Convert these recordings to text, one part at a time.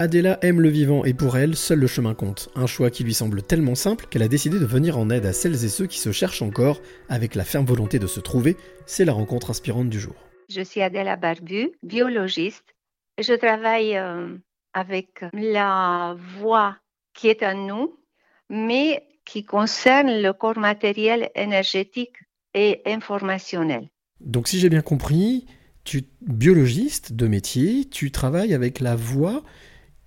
Adela aime le vivant et pour elle, seul le chemin compte. Un choix qui lui semble tellement simple qu'elle a décidé de venir en aide à celles et ceux qui se cherchent encore avec la ferme volonté de se trouver. C'est la rencontre inspirante du jour. Je suis Adela Barbu, biologiste. Je travaille euh, avec la voix qui est en nous, mais qui concerne le corps matériel, énergétique et informationnel. Donc si j'ai bien compris, tu biologiste de métier, tu travailles avec la voix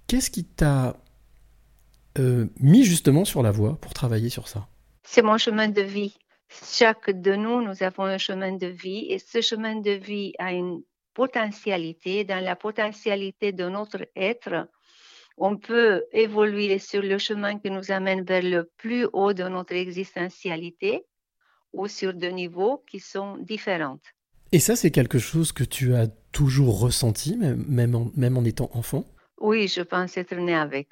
Qu'est-ce qui t'a euh, mis justement sur la voie pour travailler sur ça? C'est mon chemin de vie. Chaque de nous, nous avons un chemin de vie et ce chemin de vie a une potentialité. Dans la potentialité de notre être, on peut évoluer sur le chemin qui nous amène vers le plus haut de notre existentialité ou sur des niveaux qui sont différents. Et ça, c'est quelque chose que tu as toujours ressenti, même même en étant enfant? Oui, je pense être né avec.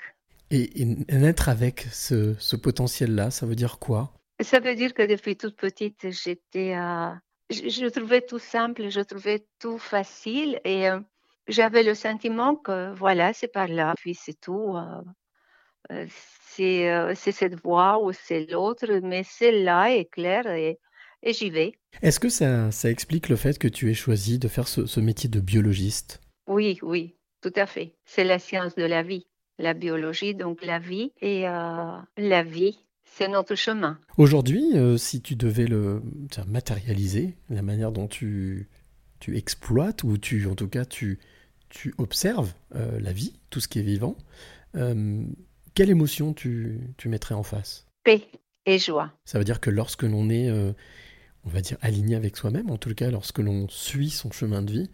Et, naître avec ce, potentiel-là, ça veut dire quoi? Ça veut dire que depuis toute petite, j'étais, euh, je, trouvais tout simple, je trouvais tout facile et euh, j'avais le sentiment que voilà, c'est par là, puis c'est tout. Euh, c'est, cette voie ou c'est l'autre, mais celle-là est claire et, j'y vais. Est-ce que ça, explique le fait que tu aies choisi de faire ce métier de biologiste? Oui, oui, tout à fait. C'est la science de la vie, la biologie, donc la vie. Et euh, la vie, c'est notre chemin. Aujourd'hui, euh, si tu devais le matérialiser, la manière dont tu, tu exploites, ou tu, en tout cas, tu, tu observes euh, la vie, tout ce qui est vivant, quelle émotion tu, tu mettrais en face? Paix et joie. Ça veut dire que lorsque l'on est, on va dire, aligné avec soi-même, en tout cas lorsque l'on suit son chemin de vie,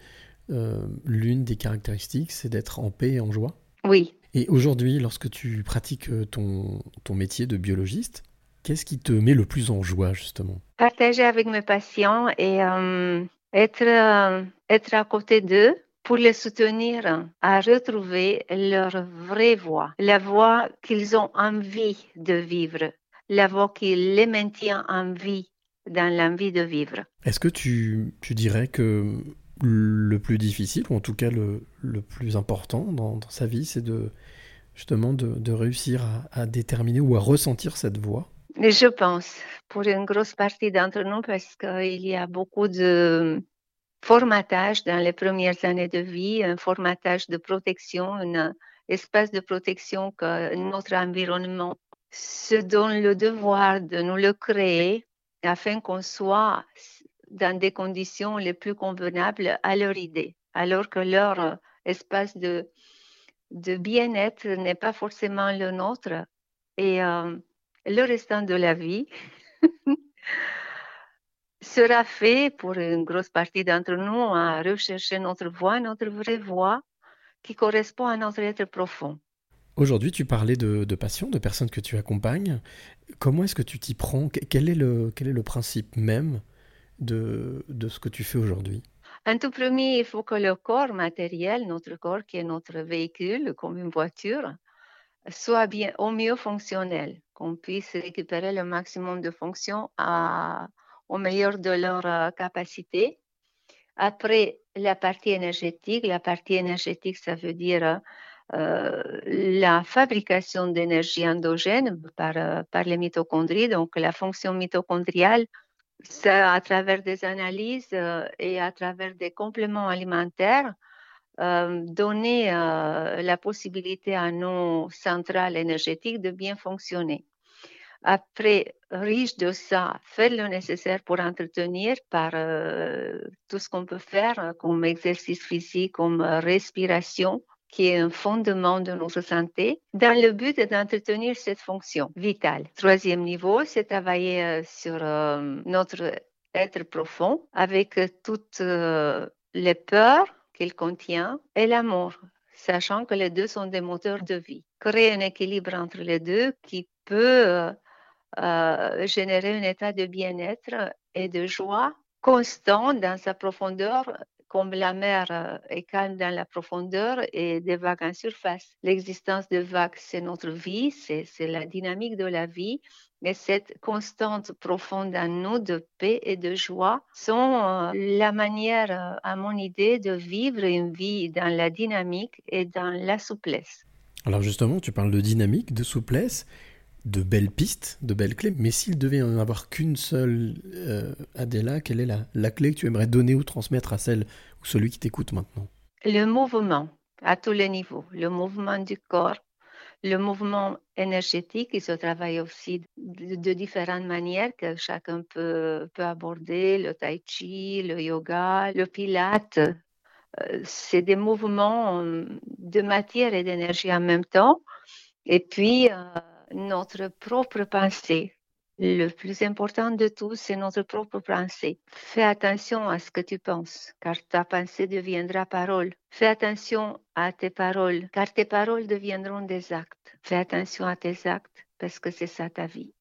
euh, l'une des caractéristiques, c'est d'être en paix et en joie. Oui. Et aujourd'hui, lorsque tu pratiques euh, ton, ton métier de biologiste, qu'est-ce qui te met le plus en joie, justement? Partager avec mes patients et euh, être, être à côté d'eux pour les soutenir à retrouver leur vraie voix, la voix qu'ils ont envie de vivre, la voix qui les maintient en vie dans l'envie de vivre. Est-ce que tu, tu dirais que le plus difficile, ou en tout cas le, le plus important dans, sa vie, c'est de justement de, réussir à, déterminer ou à ressentir cette voix Je pense, pour une grosse partie d'entre nous, parce qu'il y a beaucoup de formatage dans les premières années de vie, un formatage de protection, un espace de protection que notre environnement se donne le devoir de nous le créer afin qu'on soit dans des conditions les plus convenables à leur idée, alors que leur euh, espace de, de bien-être n'est pas forcément le nôtre. Et euh, le restant de la vie sera fait pour une grosse partie d'entre nous à rechercher notre voie, notre vraie voie qui correspond à notre être profond. Aujourd'hui, tu parlais de, de, patients, de personnes que tu accompagnes. Comment est-ce que tu t'y prends? Quel est, le, quel est le principe même de, de ce que tu fais aujourd'hui En tout premier, il faut que le corps matériel, notre corps qui est notre véhicule, comme une voiture, soit bien au mieux fonctionnel, qu'on puisse récupérer le maximum de fonctions au meilleur de leur euh, capacité. Après, la partie énergétique, la partie énergétique, ça veut dire euh, la fabrication d'énergie endogène par, euh, par les mitochondries, donc la fonction mitochondriale à travers des analyses euh, et à travers des compléments alimentaires, euh, donner euh, la possibilité à nos centrales énergétiques de bien fonctionner. Après, riche de ça, faire le nécessaire pour entretenir par tout ce qu'on peut faire comme exercice physique, comme respiration, qui est un fondement de notre santé, dans le but d'entretenir cette fonction vitale. Troisième niveau, c'est travailler euh, sur euh, notre être profond avec toutes euh, les peurs qu'il contient et l'amour, sachant que les deux sont des moteurs de vie. Créer un équilibre entre les deux qui peut générer un état de bien-être et de joie constant dans sa profondeur comme la mer euh, est calme dans la profondeur et des vagues en surface. L'existence de vagues, c'est notre vie, c'est la dynamique de la vie. Mais cette constante profonde en nous de paix et de joie sont euh, la manière, euh, à mon idée, de vivre une vie dans la dynamique et dans la souplesse. Alors justement, tu parles de dynamique, de souplesse, de belles pistes, de belles clés, mais s'il devait en avoir qu'une seule, euh, Adela, quelle est la, clé que tu aimerais donner ou transmettre à celle ou celui qui t'écoute maintenant? Le mouvement, à tous les niveaux, le mouvement du corps, le mouvement énergétique, il se travaille aussi de, différentes manières que chacun peut, peut aborder, le tai chi, le yoga, le pilate. Euh, c'est des mouvements euh, de matière et d'énergie en même temps. Et puis, euh, notre propre pensée. Le plus important de tout, c'est notre propre pensée. Fais attention à ce que tu penses, car ta pensée deviendra parole. Fais attention à tes paroles, car tes paroles deviendront des actes. Fais attention à tes actes, parce que c'est ça ta vie.